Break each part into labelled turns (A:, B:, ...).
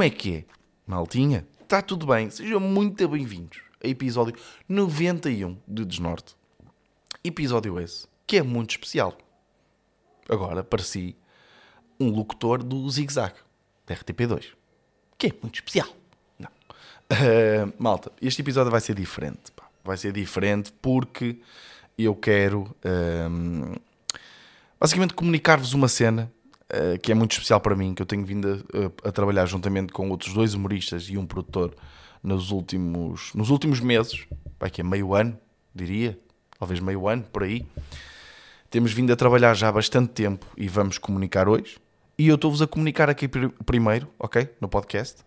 A: Como é que é? Maltinha, está tudo bem? Sejam muito bem-vindos a episódio 91 de Desnorte. Episódio esse que é muito especial. Agora, para si, um locutor do Zig Zag, da RTP2, que é muito especial. Não. Uh, malta, este episódio vai ser diferente. Pá. Vai ser diferente porque eu quero um, basicamente comunicar-vos uma cena uh, que é muito especial para mim, que eu tenho vindo a, a, trabalhar juntamente com outros dois humoristas e um produtor nos últimos, nos últimos meses, vai que é meio ano, diria, talvez meio ano, por aí. Temos vindo a trabalhar já há bastante tempo e vamos comunicar hoje. E eu estou-vos a comunicar aqui primeiro, ok? No podcast.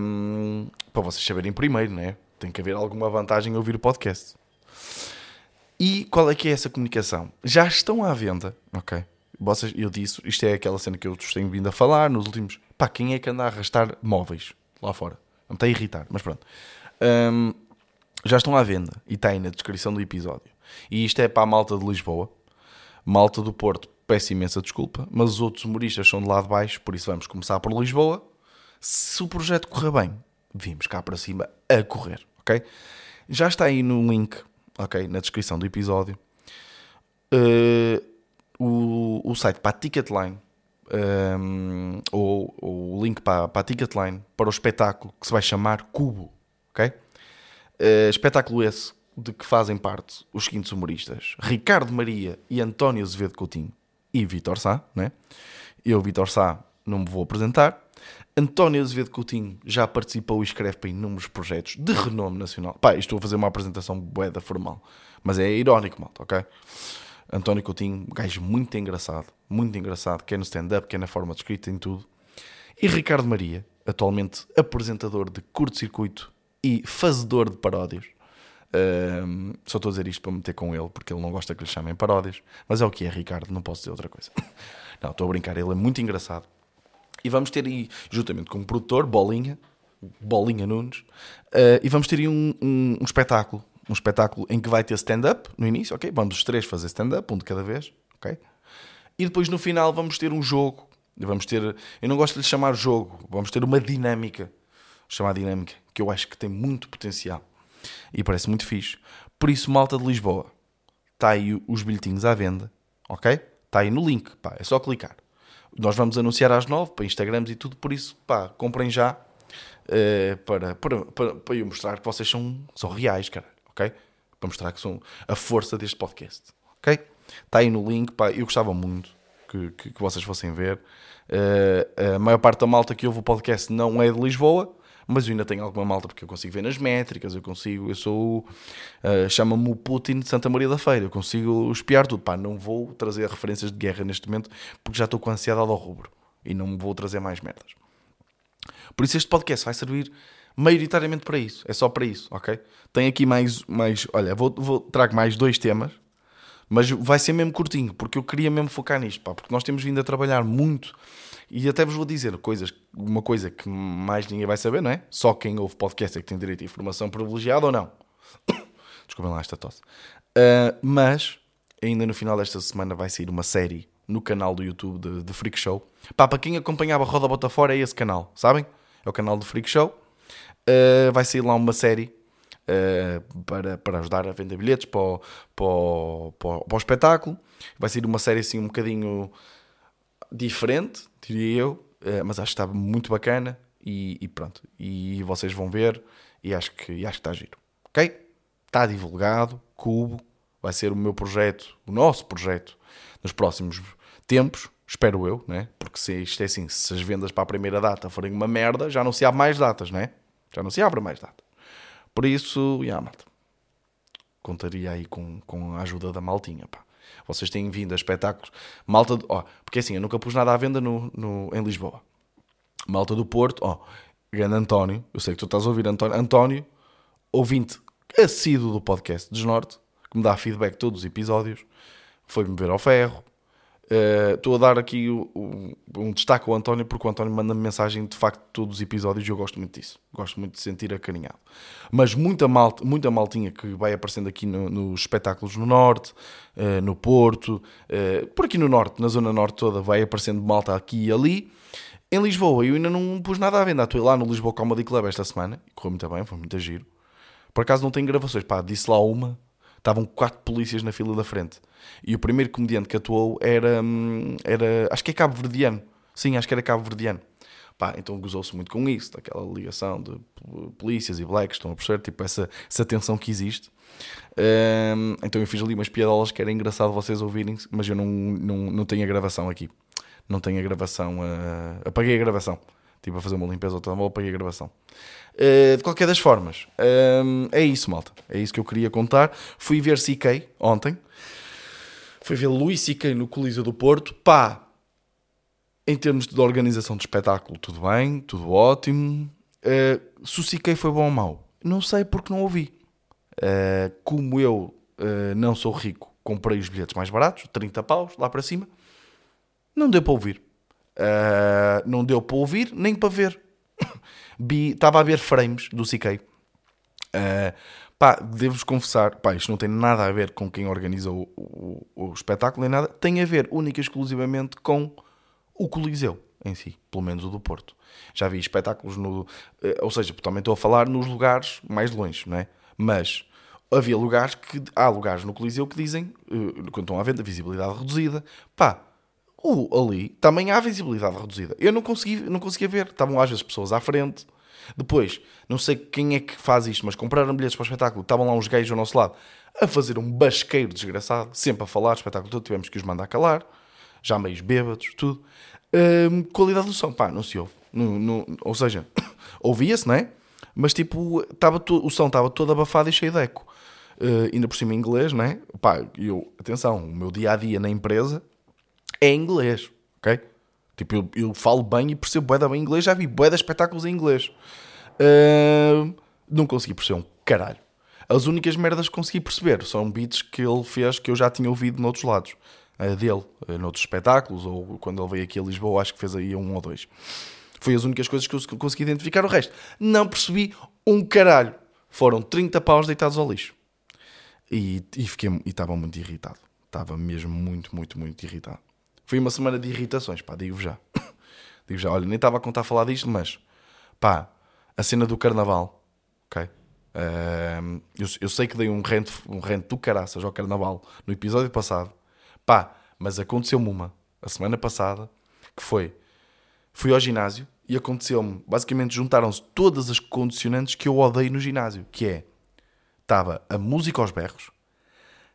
A: Um, para vocês saberem primeiro, né? Tem que haver alguma vantagem em ouvir o podcast. E qual é que é essa comunicação? Já estão à venda, ok? Vocês, eu disse, isto é aquela cena que eu tenho vindo a falar nos últimos. Pá, quem é que anda a arrastar móveis lá fora? Não está a irritar, mas pronto. Um, já estão à venda e está aí na descrição do episódio. E isto é para a malta de Lisboa. Malta do Porto, peço imensa desculpa, mas os outros humoristas são de lá de baixo, por isso vamos começar por Lisboa. Se o projeto correr bem, vimos cá para cima a correr, ok? Já está aí no link, ok? Na descrição do episódio. Uh, o, o site para a Ticketline, um, ehm, ou, ou, o link para, para a Ticketline, para o espetáculo que se vai chamar Cubo, ok? Uh, espetáculo esse de que fazem parte os seguintes humoristas: Ricardo Maria e António Azevedo Coutinho e Vitor Sá, né? Eu, Vitor Sá, não me vou apresentar. António Azevedo Coutinho já participou e escreve para inúmeros projetos de renome nacional. Pá, estou a fazer uma apresentação boeda formal, mas é irónico, malta, ok? António Coutinho, gajo muito engraçado, muito engraçado, quer no stand-up, quer na forma de escrita, em tudo. E Ricardo Maria, atualmente apresentador de curto-circuito e fazedor de paródias. Um, só estou a dizer isto para meter com ele, porque ele não gosta que lhe chamem paródias. Mas é o que é, Ricardo, não posso dizer outra coisa. Não, estou a brincar, ele é muito engraçado. E vamos ter aí, juntamente com o produtor, Bolinha, Bolinha Nunes, uh, e vamos ter aí um, um, um, espetáculo. Um espetáculo em que vai ter stand-up no início, ok? Vamos os três fazer stand-up, um de cada vez, ok? E depois no final vamos ter um jogo. Vamos ter, eu não gosto de lhe chamar jogo, vamos ter uma dinâmica, chamada dinâmica, que eu acho que tem muito potencial e parece muito fixe. Por isso, malta de Lisboa, está aí os bilhetinhos à venda, ok? Está aí no link, pá, é só clicar. Nós vamos anunciar às nove para Instagrams e tudo, por isso, pá, comprem já uh, para, para, para, para eu mostrar que vocês são, são reais, cara, ok? Para mostrar que são a força deste podcast, ok? Está aí no link, pá, eu gostava muito que, que, que vocês fossem ver. Uh, a maior parte da malta que ouve o podcast não é de Lisboa, mas eu ainda tenho alguma malta porque eu consigo ver nas métricas, eu consigo, eu sou, uh, chama-me o Putin de Santa Maria da Feira, eu consigo espiar tudo, pá, não vou trazer referências de guerra neste momento porque já estou com ansiedade ao rubro e não vou trazer mais merdas. Por isso este podcast vai servir maioritariamente para isso, é só para isso, ok? Tem aqui mais, mais olha, vou, vou trago mais dois temas, mas vai ser mesmo curtinho, porque eu queria mesmo focar nisto, pá, porque nós temos vindo a trabalhar muito e até vos vou dizer coisas, uma coisa que mais ninguém vai saber, não é? Só quem ouve podcast é que tem direito a informação privilegiada ou não. Desculpem lá esta tosse. Uh, mas, ainda no final desta semana vai sair uma série no canal do YouTube de, de Freak Show. Pá, para quem acompanhava Roda Bota Fora é esse canal, sabem? É o canal do Freak Show. Uh, vai sair lá uma série uh, para, para ajudar a vender bilhetes para o, para, o, para, o, para o espetáculo. Vai ser uma série assim um bocadinho diferente, diria eu, eh, mas acho que está muito bacana e, e, pronto. E vocês vão ver e acho que, e acho que está giro. Ok? Está divulgado, Cubo, vai ser o meu projeto, o nosso projeto, nos próximos tempos, espero eu, né? Porque se isto é assim, se as vendas para a primeira data forem uma merda, já não se abre mais datas, né? Já não se abre mais datas. Por isso, yeah, malta, contaria aí com, com a ajuda da maltinha, pá. Vocês têm vindo a espetáculos. Malta. De, ó, porque assim, eu nunca pus nada à venda no, no, em Lisboa. Malta do Porto, ó. Grande António. Eu sei que tu estás a ouvir António. António, ouvinte assíduo do podcast Desnorte, que me dá feedback todos os episódios. Foi-me ver ao ferro. Uh, estou a dar aqui o, o, um destaque ao António, porque o António manda-me mensagem de facto todos os episódios e eu gosto muito disso. Gosto muito de sentir acarinhado. Mas muita, malta, muita maltinha que vai aparecendo aqui no, nos espetáculos no Norte, uh, no Porto, uh, por aqui no Norte, na Zona Norte toda, vai aparecendo malta aqui e ali. Em Lisboa, eu ainda não pus nada à venda. Estou lá no Lisboa Comedy Club esta semana. Correu muito bem, foi muito giro. Por acaso não tenho gravações. Pá, disse lá uma. Estavam quatro polícias na fila da frente. E o primeiro comediante que atuou era. hum, era acho que é Cabo Verdeano. Sim, acho que era Cabo Verdeano. Pá, então gozou-se muito com isso, daquela ligação de polícias e blacks, estão a perceber? Tipo, essa, essa tensão que existe. Hum, então eu fiz ali umas piadolas que era engraçado vocês ouvirem, mas eu não, não, não tenho a gravação aqui. Não tenho a gravação. ah, apaguei a gravação. Estive a fazer uma limpeza ao telemóvel, apaguei a gravação. Uh, de qualquer das formas, hum, é isso, malta. É isso que eu queria contar. Fui ver CK ontem. Fui ver Luís CK no Coliseu do Porto. Pá, em termos de organização de espetáculo, tudo bem, tudo ótimo. Uh, se o CK foi bom ou mau, não sei porque não ouvi. Uh, como eu uh, não sou rico, comprei os bilhetes mais baratos, 30 paus, lá para cima. Não deu para ouvir. Uh, não deu para ouvir, nem para ver. Estava a ver frames do CK. Uh, pá, devo-vos confessar, pá, isto não tem nada a ver com quem organiza o, o- o espetáculo nem nada, tem a ver única e exclusivamente com o Coliseu em si, pelo menos o do Porto. Já vi espetáculos no. eh, Ou seja, também estou a falar nos lugares mais longe, não é? Mas havia lugares que. Há lugares no Coliseu que dizem, eh, quando estão à venda, visibilidade reduzida. Pá, o, ali também há visibilidade reduzida. Eu não não conseguia ver. Estavam às vezes pessoas à frente. Depois, não sei quem é que faz isto, mas compraram bilhetes para o espetáculo. Estavam lá uns gays ao nosso lado a fazer um basqueiro desgraçado, sempre a falar, espetáculo todo, tivemos que os mandar calar. Já meios bêbados, tudo. Hum, qualidade do som, pá, não se ouve. Ou seja, ouvia-se, não é? Mas tipo, tava o som estava todo abafado e cheio de eco. Uh, ainda por cima em inglês, não é? Pá, eu, atenção, o meu dia a dia na empresa é inglês, ok? Tipo, eu, eu falo bem e percebo bué bem inglês, já vi bué de espetáculos em inglês. Uh, não consegui perceber um caralho. As únicas merdas que consegui perceber são beats que ele fez que eu já tinha ouvido noutros lados. uh, dele, uh, noutros espetáculos, ou quando ele veio aqui a Lisboa, acho que fez aí um ou dois. Foi as únicas coisas que eu consegui identificar. O resto, não percebi um caralho. Foram 30 paus deitados ao lixo. E, e fiquei e estava muito irritado. Estava mesmo muito, muito, muito irritado. Foi uma semana de irritações, pá, digo já. digo já, olha, nem estava a contar a falar disto, mas pá, a cena do carnaval, ok? Ahm, eu, eu sei que dei um rente, um rente do caraças ao carnaval no episódio passado, pá, mas aconteceu-me uma a semana passada que foi: fui ao ginásio e aconteceu-me, basicamente juntaram-se todas as condicionantes que eu odeio no ginásio, que é estava a música aos berros,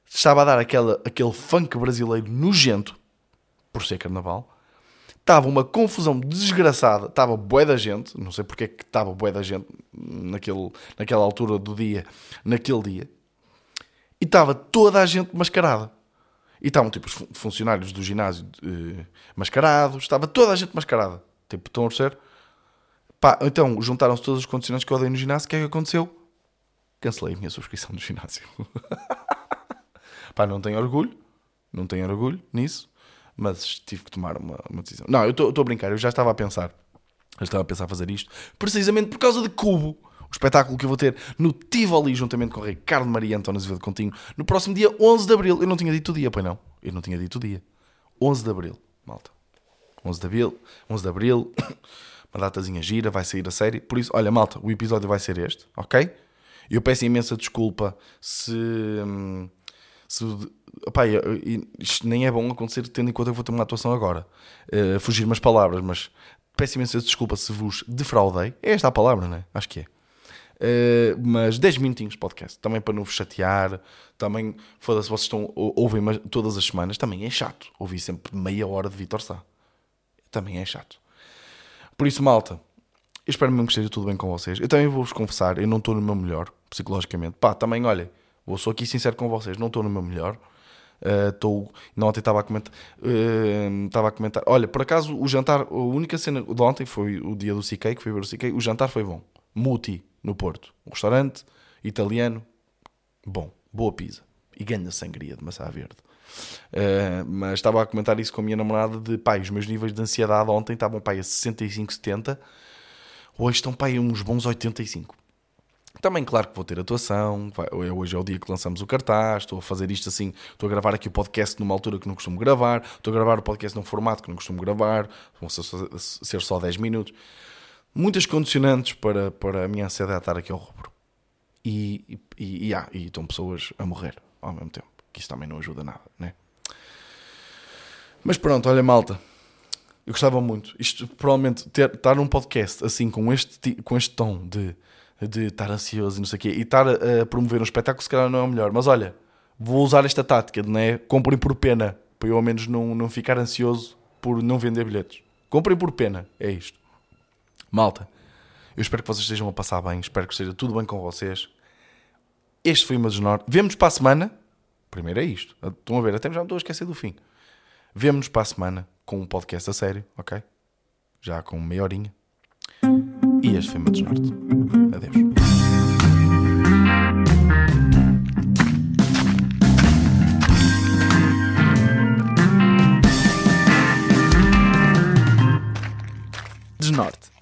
A: estava a dar aquela, aquele funk brasileiro nojento, por ser carnaval, estava uma confusão desgraçada, estava bué da gente, não sei porque é que estava bué da gente naquele, naquela altura do dia, naquele dia, e estava toda a gente mascarada. E estavam tipo os fun- funcionários do ginásio eh, mascarados, estava toda a gente mascarada. Tipo, estão a perceber? Pá, então juntaram-se todos os condicionantes que eu odeio no ginásio, o que é que aconteceu? Cancelei a minha subscrição do ginásio. Pá, não tenho orgulho, não tenho orgulho nisso, mas tive que tomar uma, uma decisão. Não, eu estou a brincar, eu já estava a pensar, eu estava a pensar fazer isto, precisamente por causa de Cubo, o espetáculo que eu vou ter no Tivoli, juntamente com o Ricardo Maria António Azevedo Continho, no próximo dia 11 de Abril. Eu não tinha dito o dia, pois não? Eu não tinha dito o dia. 11 de Abril, malta. 11 de Abril, 11 de Abril, uma datazinha gira, vai sair a série. Por isso, olha, malta, o episódio vai ser este, ok? Eu peço imensa desculpa se. hum, se isto nem é bom acontecer tendo em conta que vou ter uma atuação agora. Uh, fugir umas palavras, mas peço imensa desculpa se vos defraudei. É esta a palavra, não é? Acho que é. Uh, mas 10 minutinhos de podcast, também para não vos chatear. Também, foda-se, vocês estão, ou- ouvem todas as semanas, também é chato. Ouvir sempre meia hora de Vitor Sá. Também é chato. Por isso, malta, eu espero mesmo que esteja tudo bem com vocês. Eu também vou-vos confessar, eu não estou no meu melhor, psicologicamente. Pá, também, olha, vou só aqui sincero com vocês, não estou no meu melhor. Uh, Estou. não, ontem estava a comentar. uh, Estava a comentar. Olha, por acaso, o jantar, a única cena de ontem foi o dia do CK, que foi ver o CK. O jantar foi bom. Muti, no Porto. Um restaurante italiano. Bom. Boa pizza. E ganha sangria de maçã verde. Uh, mas estava a comentar isso com a minha namorada de pai, os meus níveis de ansiedade ontem estavam pai a 65, 70 hoje estão pai a uns bons 85 Também, claro que vou ter atuação. vai- Hoje é o dia que lançamos o cartaz. Estou a fazer isto assim. Estou a gravar aqui o podcast numa altura que não costumo gravar. Estou a gravar o podcast num formato que não costumo gravar. Vão ser só, ser só 10 minutos. Muitas condicionantes para, para a minha ansiedade estar aqui ao rubro. E, e, e, ah, e estão pessoas a morrer ao mesmo tempo. Que isso também não ajuda nada, né? Mas pronto, olha, malta. Eu gostava muito. Isto, provavelmente, ter, estar num podcast assim, com este, com este tom de, de estar ansioso e não sei o quê, e estar a, promover um espetáculo, se calhar não é o melhor. Mas olha, vou usar esta tática de, né? Comprem por pena, para eu ao menos não, não ficar ansioso por não vender bilhetes. Comprem por pena, é isto. Malta, eu espero que vocês estejam a passar bem, espero que esteja tudo bem com vocês. Este foi o meu desnorte. Vemo-nos para a semana. Primeiro é isto. Estão a ver, até já me estou a esquecer do fim. Vemo-nos para a semana com um podcast a sério, ok? Já com meia horinha. E este foi o meu desnorte. Adeus.
B: Desnorte.